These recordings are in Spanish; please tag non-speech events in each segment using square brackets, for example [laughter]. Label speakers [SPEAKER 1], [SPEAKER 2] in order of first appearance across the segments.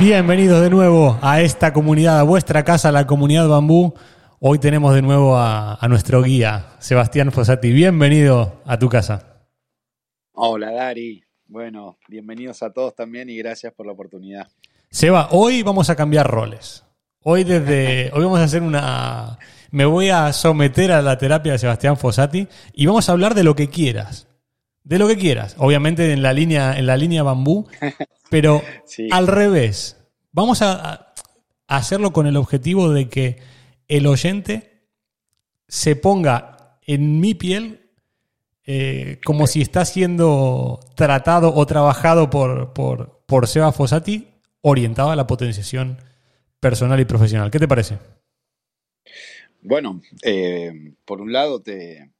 [SPEAKER 1] Bienvenidos de nuevo a esta comunidad, a vuestra casa, la comunidad Bambú. Hoy tenemos de nuevo a, nuestro guía, Sebastián Fossati. Bienvenido a tu casa.
[SPEAKER 2] Hola, Dari. Bueno, bienvenidos a todos también y gracias por la oportunidad.
[SPEAKER 1] Seba, hoy vamos a cambiar roles. Hoy desde [laughs] hoy vamos a hacer una me voy a someter a la terapia de Sebastián Fossati y vamos a hablar de lo que quieras. De lo que quieras, obviamente en la línea en la línea bambú, [laughs] pero al revés. Vamos a, hacerlo con el objetivo de que el oyente se ponga en mi piel eh, como si está siendo tratado o trabajado por, por, por Seba Fossati orientado a la potenciación personal y profesional. ¿Qué te parece?
[SPEAKER 2] Bueno, eh, por un lado te...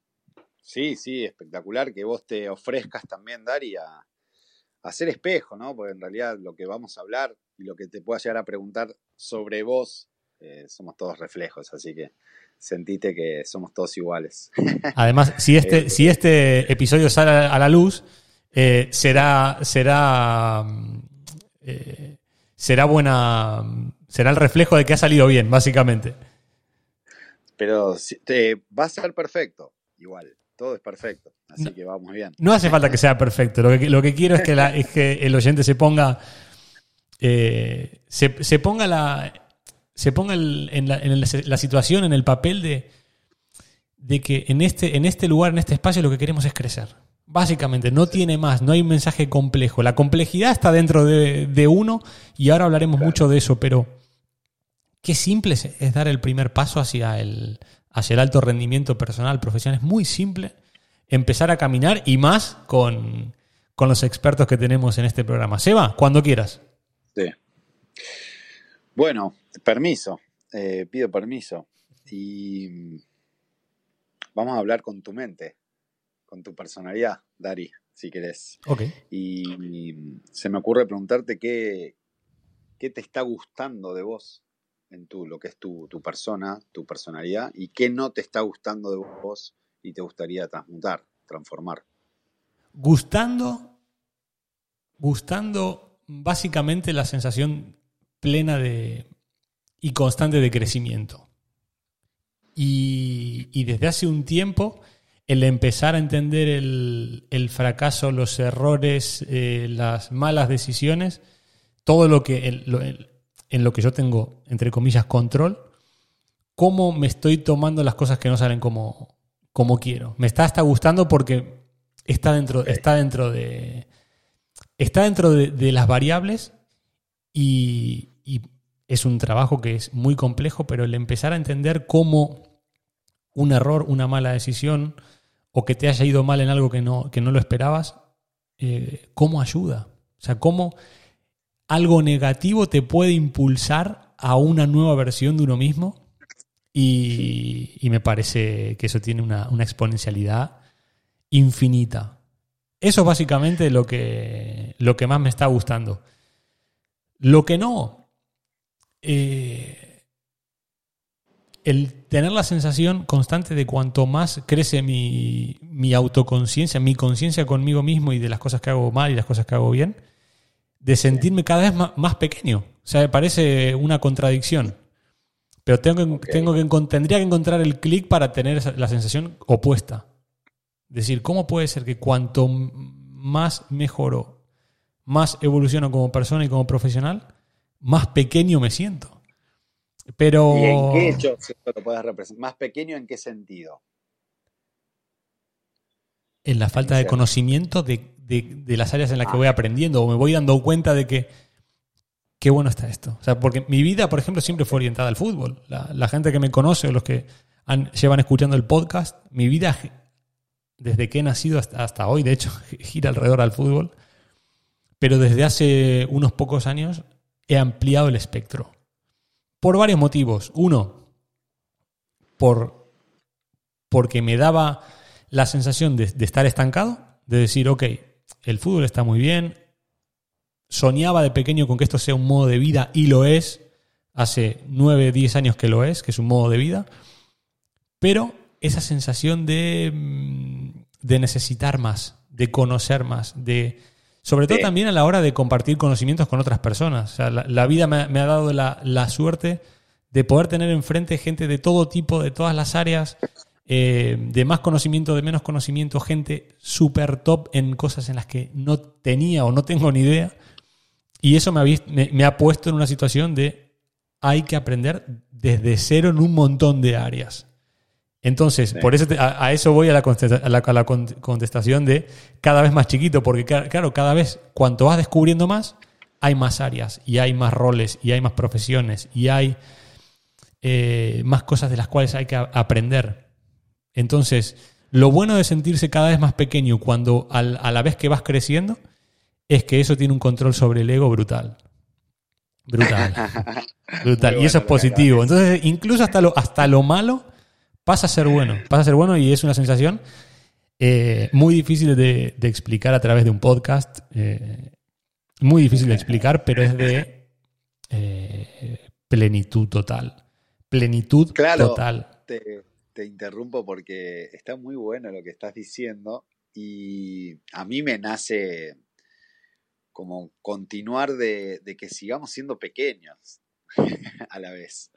[SPEAKER 2] Sí, sí, espectacular que vos te ofrezcas también, Dari, a, hacer espejo, ¿no? Porque en realidad lo que vamos a hablar y lo que te pueda llegar a preguntar sobre vos, eh, somos todos reflejos, así que sentite que somos todos iguales. [laughs]
[SPEAKER 1] Además, si este, eh, si este episodio sale a la luz, eh, será, será, será buena, será el reflejo de que ha salido bien, básicamente.
[SPEAKER 2] Pero te, va a ser perfecto, igual todo es perfecto. Así que vamos bien.
[SPEAKER 1] No hace falta que sea perfecto. Lo que, lo que quiero es que, la, [laughs] es que el oyente se ponga. Eh, se, ponga la. Se ponga en, la, situación, en el papel de, de que en este, en este lugar, en este espacio, lo que queremos es crecer. Básicamente, no tiene más, no hay un mensaje complejo. La complejidad está dentro de, uno y ahora hablaremos mucho de eso, pero qué simple es dar el primer paso hacia el, hacia el alto rendimiento personal, profesional. Es muy simple empezar a caminar y más con, los expertos que tenemos en este programa. Seba, cuando quieras.
[SPEAKER 2] Sí. Bueno, permiso. Eh, pido permiso. Y vamos a hablar con tu mente, con tu personalidad, Dari, si querés.
[SPEAKER 1] Ok.
[SPEAKER 2] Y, se me ocurre preguntarte qué, qué te está gustando de vos en tu, lo que es tu, persona, tu personalidad, y qué no te está gustando de vos y te gustaría transmutar, transformar.
[SPEAKER 1] Gustando, gustando básicamente la sensación plena de y constante de crecimiento. Y, desde hace un tiempo, el empezar a entender el, fracaso, los errores, eh, las malas decisiones, todo lo que el, en lo que yo tengo, entre comillas, control, cómo me estoy tomando las cosas que no salen como, como quiero. Me está hasta gustando porque está dentro, está dentro de. Está dentro de, las variables y, es un trabajo que es muy complejo, pero el empezar a entender cómo un error, una mala decisión, o que te haya ido mal en algo que no, que no lo esperabas, eh, cómo ayuda. O sea, cómo algo negativo te puede impulsar a una nueva versión de uno mismo y, me parece que eso tiene una, exponencialidad infinita. Eso es básicamente lo que, lo que más me está gustando. Lo que no, eh, el tener la sensación constante de cuanto más crece mi, mi autoconciencia, mi conciencia conmigo mismo y de las cosas que hago mal y las cosas que hago bien, de sentirme cada vez más, pequeño. O sea, me parece una contradicción. Pero tengo que, tengo que, tendría que encontrar el clic para tener la sensación opuesta. Es decir, ¿cómo puede ser que cuanto más mejoro, más evoluciono como persona y como profesional, más pequeño me siento? Pero...
[SPEAKER 2] ¿Y en qué hecho lo puedes representar? ¿Más pequeño en qué sentido?
[SPEAKER 1] En la falta de conocimiento de, las áreas en las que voy aprendiendo o me voy dando cuenta de que qué bueno está esto. O sea, porque mi vida, por ejemplo, siempre fue orientada al fútbol. La, gente que me conoce o los que llevan escuchando el podcast, mi vida, desde que he nacido hasta, hasta hoy, de hecho, [laughs] gira alrededor al fútbol. Pero desde hace unos pocos años he ampliado el espectro. Por varios motivos. Uno, por, porque me daba la sensación de, de estar estancado, de decir, ok, el fútbol está muy bien, soñaba de pequeño con que esto sea un modo de vida y lo es. Hace 9, 10 años que lo es, que es un modo de vida. Pero esa sensación de, mm, de necesitar más, de conocer más, de... Sobre todo también a la hora de compartir conocimientos con otras personas. O sea, la, vida me, ha dado la, la, suerte de poder tener enfrente gente de todo tipo, de todas las áreas, eh, de más conocimiento, de menos conocimiento, gente súper top en cosas en las que no tenía o no tengo ni idea. Y eso me ha, me, ha puesto en una situación de hay que aprender desde cero en un montón de áreas. Entonces, por eso a, eso voy a la, contestación de cada vez más chiquito, porque claro, cada vez cuanto vas descubriendo más, hay más áreas y hay más roles y hay más profesiones y hay eh, más cosas de las cuales hay que aprender. Entonces, lo bueno de sentirse cada vez más pequeño cuando a la vez que vas creciendo es que eso tiene un control sobre el ego brutal. Brutal. [laughs] brutal. y eso es positivo. Entonces, incluso hasta lo, hasta lo malo pasa a ser bueno. Pasa a ser bueno y es una sensación eh, muy difícil de, explicar a través de un podcast. Eh, muy difícil de explicar, pero es de eh, plenitud total. Plenitud total.
[SPEAKER 2] Te, te interrumpo porque está muy bueno lo que estás diciendo y a mí me nace como continuar de, que sigamos siendo pequeños [laughs] a la vez.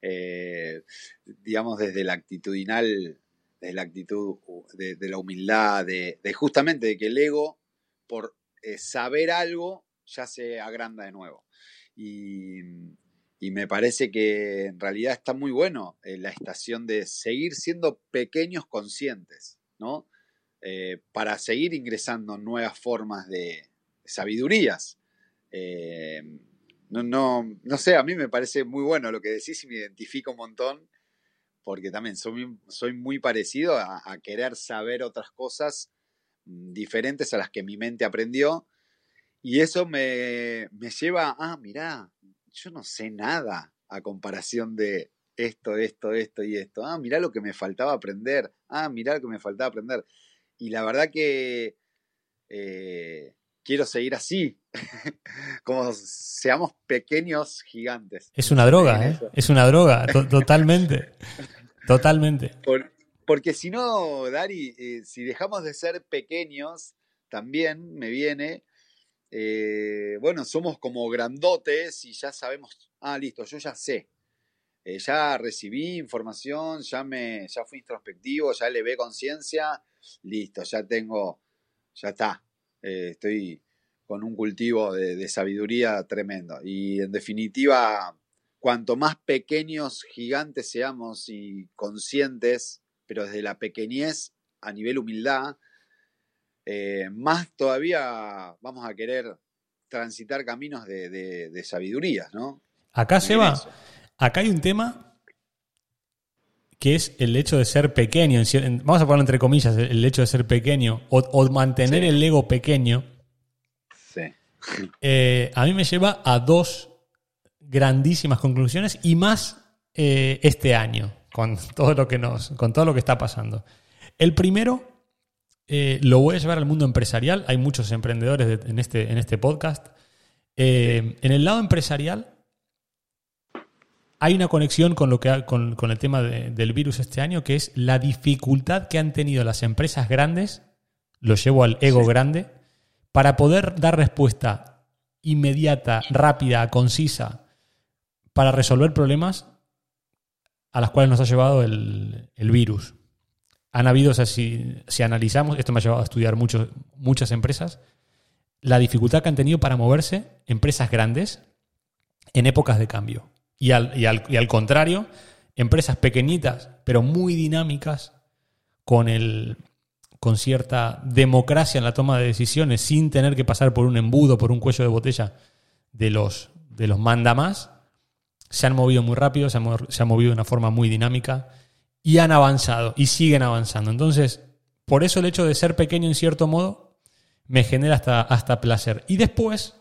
[SPEAKER 2] Eh, digamos, desde la actitudinal, desde la actitud de, la humildad, de, justamente de que el ego, por eh, saber algo, ya se agranda de nuevo. Y, me parece que en realidad está muy bueno eh, la estación de seguir siendo pequeños conscientes, ¿no? para seguir ingresando nuevas formas de, sabidurías. Eh, no, no, no sé, a mí me parece muy bueno lo que decís y me identifico un montón, porque también soy, soy muy parecido a, querer saber otras cosas mm, diferentes a las que mi mente aprendió. Y eso me, me lleva, ah, mirá, yo no sé nada a comparación de esto, esto, esto y esto. Ah, mirá lo que me faltaba aprender. Ah, mirá lo que me faltaba aprender. Y la verdad que eh, quiero seguir así, [laughs] como seamos pequeños gigantes.
[SPEAKER 1] Es una droga, ¿eh? Es una droga, totalmente, [laughs] totalmente.
[SPEAKER 2] porque si no, Dari, eh, si dejamos de ser pequeños, también me viene, eh, bueno, somos como grandotes y ya sabemos, ah, listo, yo ya sé. Eh, ya recibí información, ya me, ya fui introspectivo, ya le ve conciencia, listo, ya tengo, ya está, eh, estoy con un cultivo de, sabiduría tremendo. Y en definitiva, cuanto más pequeños, gigantes seamos y conscientes, pero desde la pequeñez a nivel humildad, eh, más todavía vamos a querer transitar caminos de, sabiduría, ¿no?
[SPEAKER 1] Acá, Seba, acá hay un tema que es el hecho de ser pequeño, vamos a ponerlo entre comillas, el hecho de ser pequeño o, mantener el ego pequeño, sí. Eh, a mí me lleva a dos grandísimas conclusiones y más eh, este año, con todo lo que nos, con todo lo que está pasando. El primero eh, lo voy a llevar al mundo empresarial. Hay muchos emprendedores en, este, en este podcast. en el lado empresarial, hay una conexión con, lo que, con, el tema del virus este año, que es la dificultad que han tenido las empresas grandes, lo llevo al ego grande, para poder dar respuesta inmediata, rápida, concisa, para resolver problemas a las cuales nos ha llevado el, virus. Han habido, o si, analizamos, esto me ha llevado a estudiar muchas empresas, la dificultad que han tenido para moverse empresas grandes en épocas de cambio. Y al, y al contrario, empresas pequeñitas, pero muy dinámicas, con, el, con cierta democracia en la toma de decisiones, sin tener que pasar por un embudo, por un cuello de botella de los, de los mandamás, se han movido muy rápido, se han, movido de una forma muy dinámica y han avanzado y siguen avanzando. Entonces, por eso el hecho de ser pequeño en cierto modo me genera hasta, hasta placer. Y después,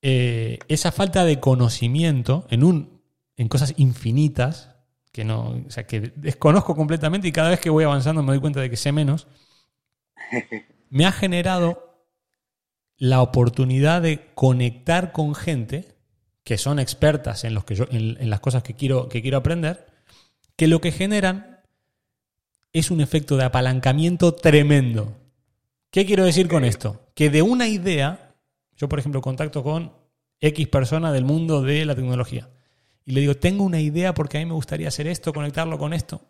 [SPEAKER 1] eh, esa falta de conocimiento en, un, en cosas infinitas, que no, o sea, que desconozco completamente y cada vez que voy avanzando me doy cuenta de que sé menos, [laughs] me ha generado la oportunidad de conectar con gente que son expertas en, los que yo, en, las cosas que quiero, que quiero aprender, que lo que generan es un efecto de apalancamiento tremendo. ¿Qué quiero decir con esto? Que de una idea, yo por ejemplo contacto con X persona del mundo de la tecnología y le digo, tengo una idea porque a mí me gustaría hacer esto, conectarlo con esto.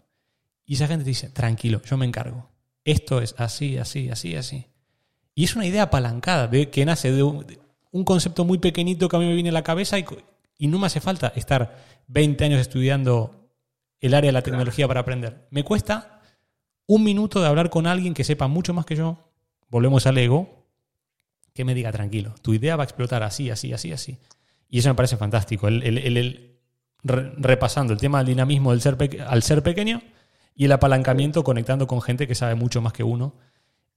[SPEAKER 1] Y esa gente dice, tranquilo, yo me encargo. Esto es así, así, así, así. Y es una idea apalancada de, que nace de un, concepto muy pequeñito que a mí me viene a la cabeza y, y no me hace falta estar 20 años estudiando el área de la tecnología para aprender. Me cuesta un minuto de hablar con alguien que sepa mucho más que yo. Volvemos al ego. Que me diga, tranquilo, tu idea va a explotar así, así, así, así. Y eso me parece fantástico. el, el, repasando el tema del dinamismo del ser al ser pequeño y el apalancamiento conectando con gente que sabe mucho más que uno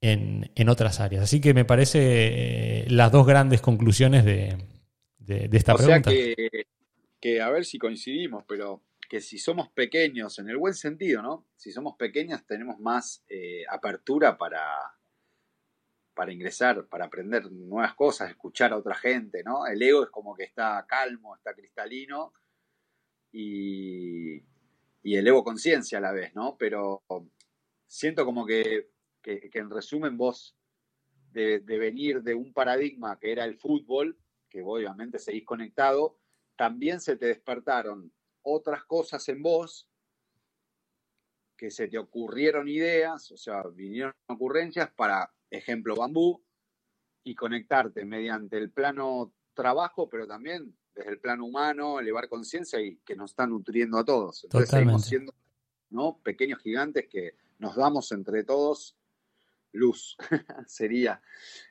[SPEAKER 1] en, otras áreas. Así que me parece eh, las dos grandes conclusiones de, esta pregunta.
[SPEAKER 2] Sea que, a ver si coincidimos, pero que si somos pequeños, en el buen sentido, ¿no? Si somos pequeños tenemos más eh, apertura para, para ingresar, para aprender nuevas cosas, escuchar a otra gente, ¿no? El ego es como que está calmo, está cristalino y, elevo conciencia a la vez, ¿no? Pero siento como que, en resumen vos, de, venir de un paradigma que era el fútbol, que obviamente seguís conectado, también se te despertaron otras cosas en vos que se te ocurrieron ideas, o sea, vinieron ocurrencias para, ejemplo, bambú, y conectarte mediante el plano trabajo, pero también desde el plano humano, elevar conciencia y que nos está nutriendo a todos. Entonces seguimos siendo ¿no? pequeños gigantes que nos damos entre todos luz, [laughs] sería.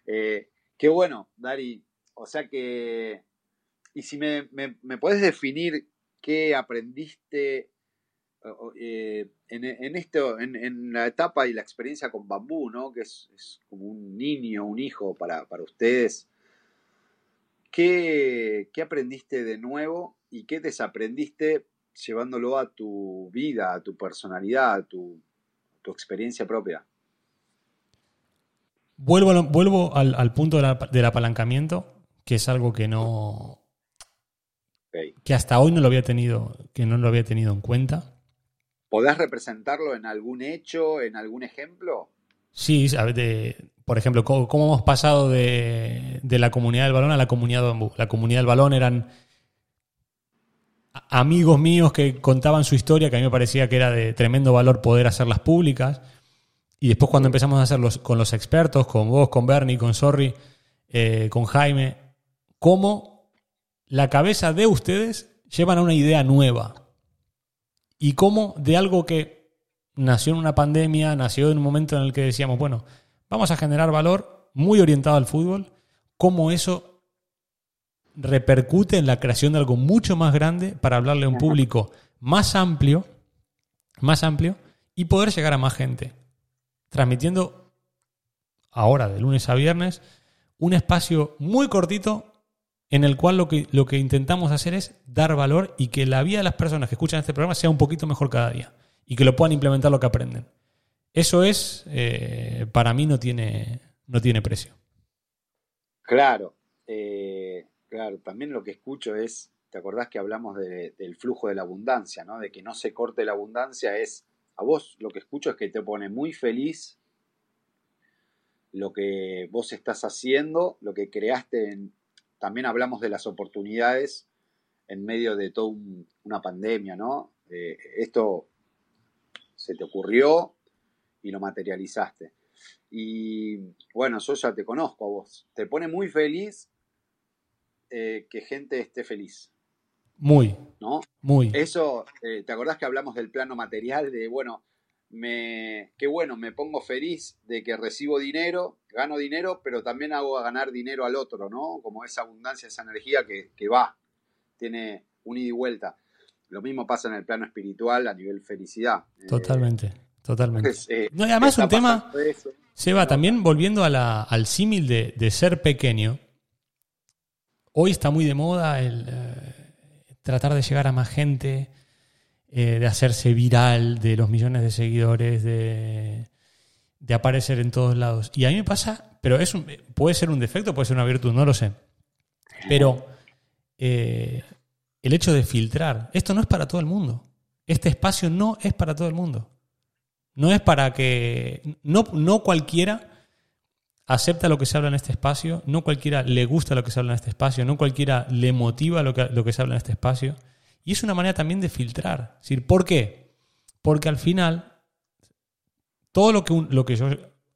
[SPEAKER 2] Eh, qué bueno, Dari. O sea que, y si me, me, puedes definir qué aprendiste eh, en, esto, en, la etapa y la experiencia con bambú, ¿no? que es, como un niño, un hijo para, para ustedes ¿Qué, aprendiste de nuevo y qué desaprendiste llevándolo a tu vida, a tu personalidad, a tu, experiencia propia?
[SPEAKER 1] Vuelvo, vuelvo al, punto del apalancamiento, que es algo que no. Que hasta hoy no lo había tenido, que no lo había tenido en cuenta.
[SPEAKER 2] ¿Podés representarlo en algún hecho, en algún ejemplo?
[SPEAKER 1] Sí, de, por ejemplo, cómo, hemos pasado de, la comunidad del balón a la comunidad de bambú. La comunidad del balón eran amigos míos que contaban su historia, que a mí me parecía que era de tremendo valor poder hacerlas públicas. Y después cuando empezamos a hacerlos con los expertos, con vos, con Bernie, con Sorry, eh, con Jaime, cómo la cabeza de ustedes llevan a una idea nueva. Y cómo de algo que nació en una pandemia, nació en un momento en el que decíamos, bueno, Vamos a generar valor muy orientado al fútbol, cómo eso repercute en la creación de algo mucho más grande para hablarle a un público más amplio, más amplio y poder llegar a más gente, transmitiendo ahora de lunes a viernes un espacio muy cortito en el cual lo que, lo que intentamos hacer es dar valor y que la vida de las personas que escuchan este programa sea un poquito mejor cada día y que lo puedan implementar lo que aprenden. Eso es, eh, para mí no tiene, no tiene precio.
[SPEAKER 2] Claro, eh, claro, también lo que escucho es, ¿te acordás que hablamos del flujo de la abundancia, ¿no? De que no se corte la abundancia es, a vos lo que escucho es que te pone muy feliz lo que vos estás haciendo, lo que creaste en, también hablamos de las oportunidades en medio de toda una pandemia, ¿no? Eh, esto se te ocurrió, y lo materializaste. Y bueno, yo ya te conozco a vos. Te pone muy feliz eh, que gente esté feliz.
[SPEAKER 1] Muy.
[SPEAKER 2] ¿no?
[SPEAKER 1] Muy.
[SPEAKER 2] Eso, eh, ¿te acordás que hablamos del plano material? De, bueno, me, qué bueno, me pongo feliz de que recibo dinero, gano dinero, pero también hago a ganar dinero al otro, ¿no? Como esa abundancia, esa energía que, que va, tiene un ida y vuelta. Lo mismo pasa en el plano espiritual a nivel felicidad.
[SPEAKER 1] Eh, totalmente, totalmente.
[SPEAKER 2] eh,
[SPEAKER 1] No, y además un tema. Seba, también volviendo a la- al símil de, de ser pequeño, hoy está muy de moda el eh, tratar de llegar a más gente, eh, de hacerse viral, de los millones de seguidores, de, de aparecer en todos lados. Y a mí me pasa, pero es un- puede ser un defecto, puede ser una virtud, no lo sé. Pero eh, el hecho de filtrar, esto no es para todo el mundo. Este espacio no es para todo el mundo. No es para que. No, no cualquiera acepta lo que se habla en este espacio, no cualquiera le gusta lo que se habla en este espacio, no cualquiera le motiva lo que, lo que se habla en este espacio. Y es una manera también de filtrar. Es decir, ¿por qué? Porque al final, todo lo que, un- lo que yo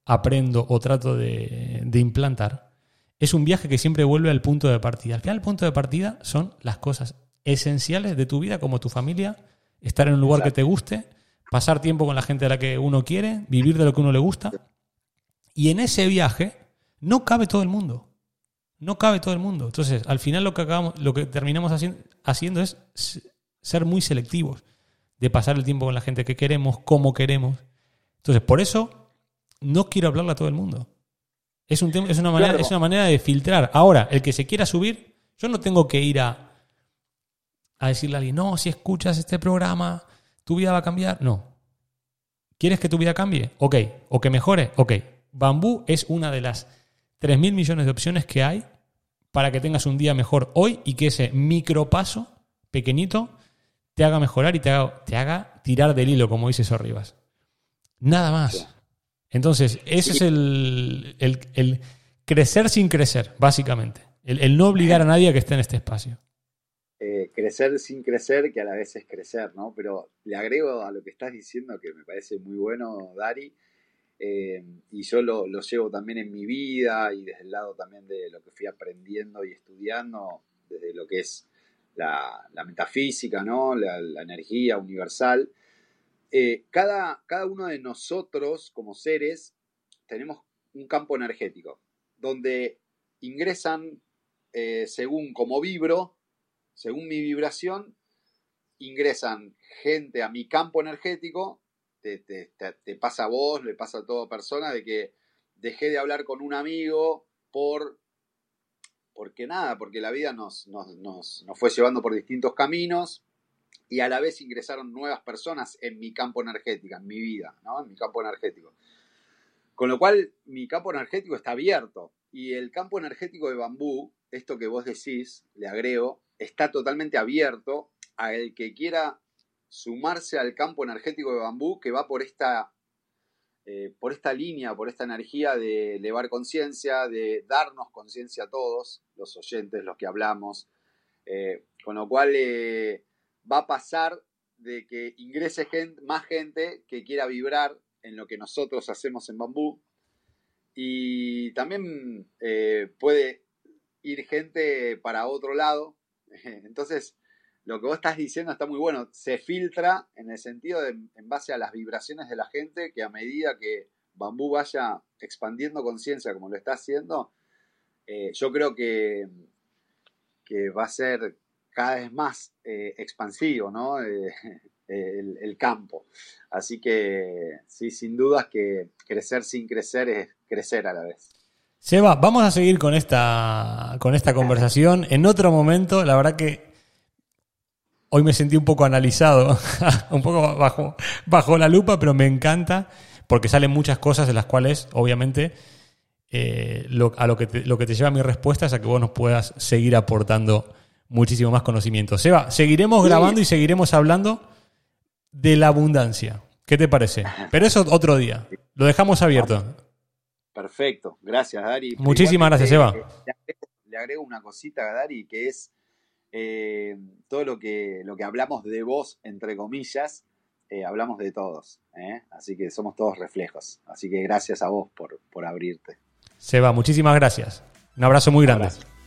[SPEAKER 1] aprendo o trato de, de implantar es un viaje que siempre vuelve al punto de partida. Al final, el punto de partida son las cosas esenciales de tu vida, como tu familia, estar en un lugar que te guste, pasar tiempo con la gente a la que uno quiere, vivir de lo que uno le gusta. Y en ese viaje no cabe todo el mundo. No cabe todo el mundo. Entonces, al final lo que acabamos, lo que terminamos haci- haciendo es ser muy selectivos, de pasar el tiempo con la gente que queremos, como queremos. Entonces, por eso no quiero hablarle a todo el mundo. Es, un es, una manera,
[SPEAKER 2] Claro.
[SPEAKER 1] es una manera de filtrar. Ahora, el que se quiera subir, yo no tengo que ir a, a decirle a alguien, no, si escuchas este programa, tu vida va a cambiar. No. ¿Quieres que tu vida cambie? Ok. ¿O que mejore? Ok. Bambú es una de las 3.000 millones de opciones que hay para que tengas un día mejor hoy y que ese micropaso pequeñito te haga mejorar y te haga, te haga tirar del hilo, como dice Sorribas. Nada más. Entonces, ese es el, el- el crecer sin crecer, básicamente. El, el no obligar a nadie a que esté en este espacio.
[SPEAKER 2] eh, crecer sin crecer, que a la vez es crecer, ¿no? Pero le agrego a lo que estás diciendo, que me parece muy bueno, Dari, eh, y yo lo, lo llevo también en mi vida y desde el lado también de lo que fui aprendiendo y estudiando, desde lo que es la, la metafísica, ¿no? La, energía universal. Eh, cada, cada uno de nosotros, como seres, tenemos un campo energético, donde ingresan, eh, según como vibro, según mi vibración, ingresan gente a mi campo energético, te, pasa a vos, le pasa a toda persona, de que dejé de hablar con un amigo por... Porque nada, porque la vida nos, nos, nos- nos fue llevando por distintos caminos y a la vez ingresaron nuevas personas en mi campo energético, en mi vida, ¿no? En mi campo energético. Con lo cual, mi campo energético está abierto. Y el campo energético de bambú, esto que vos decís, le agrego, está totalmente abierto al que quiera sumarse al campo energético de bambú que va por esta, eh, por esta línea, por esta energía de elevar conciencia, de darnos conciencia a todos, los oyentes, los que hablamos. Eh, con lo cual eh, va a pasar de que ingrese gen- más gente que quiera vibrar en lo que nosotros hacemos en bambú. Y también puede ir gente para otro lado. [laughs] Entonces, lo que vos estás diciendo está muy bueno. Se filtra en el sentido de, en base a las vibraciones de la gente, que a medida que Bambú vaya expandiendo conciencia como lo está haciendo, eh, yo creo que, que va a ser cada vez más eh, expansivo, ¿no? [laughs] Eh, el, el campo. Así que sí, sin dudas que crecer sin crecer es crecer a la vez.
[SPEAKER 1] Seba, vamos a seguir con esta, con esta conversación en otro momento. La verdad que hoy me sentí un poco analizado, [laughs] un poco bajo, bajo la lupa, pero me encanta porque salen muchas cosas de las cuales, obviamente, eh, lo, a lo que, te, lo que te lleva mi respuesta es a que vos nos puedas seguir aportando muchísimo más conocimiento. Seba, seguiremos
[SPEAKER 2] Sí.
[SPEAKER 1] grabando y seguiremos hablando de la abundancia. ¿Qué te parece? Pero eso otro día. Lo dejamos abierto.
[SPEAKER 2] Perfecto, gracias Dari.
[SPEAKER 1] Muchísimas gracias, Eva.
[SPEAKER 2] eh, Le agrego, le agrego una cosita a Dari que es eh, todo lo que, lo que hablamos de vos, entre comillas, eh, hablamos de todos. ¿eh? Así que somos todos reflejos. Así que gracias a vos por, por abrirte.
[SPEAKER 1] Seba, muchísimas gracias. Un abrazo muy grande.
[SPEAKER 2] abrazo.